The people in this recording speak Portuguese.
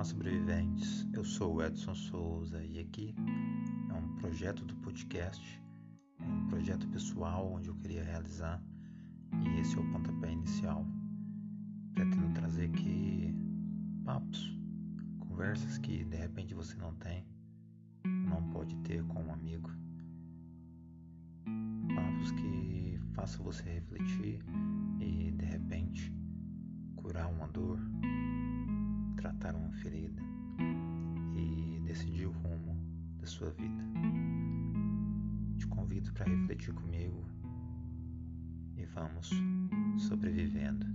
Olá, sobreviventes. Eu sou o Edson Souza e aqui é um projeto do podcast, um projeto pessoal onde eu queria realizar e esse é o pontapé inicial. Pretendo trazer aqui papos, conversas que de repente você não tem, não pode ter com um amigo. Papos que façam você refletir e de repente curar uma dor tratar uma ferida e decidir o rumo da sua vida. Te convido para refletir comigo e vamos sobrevivendo.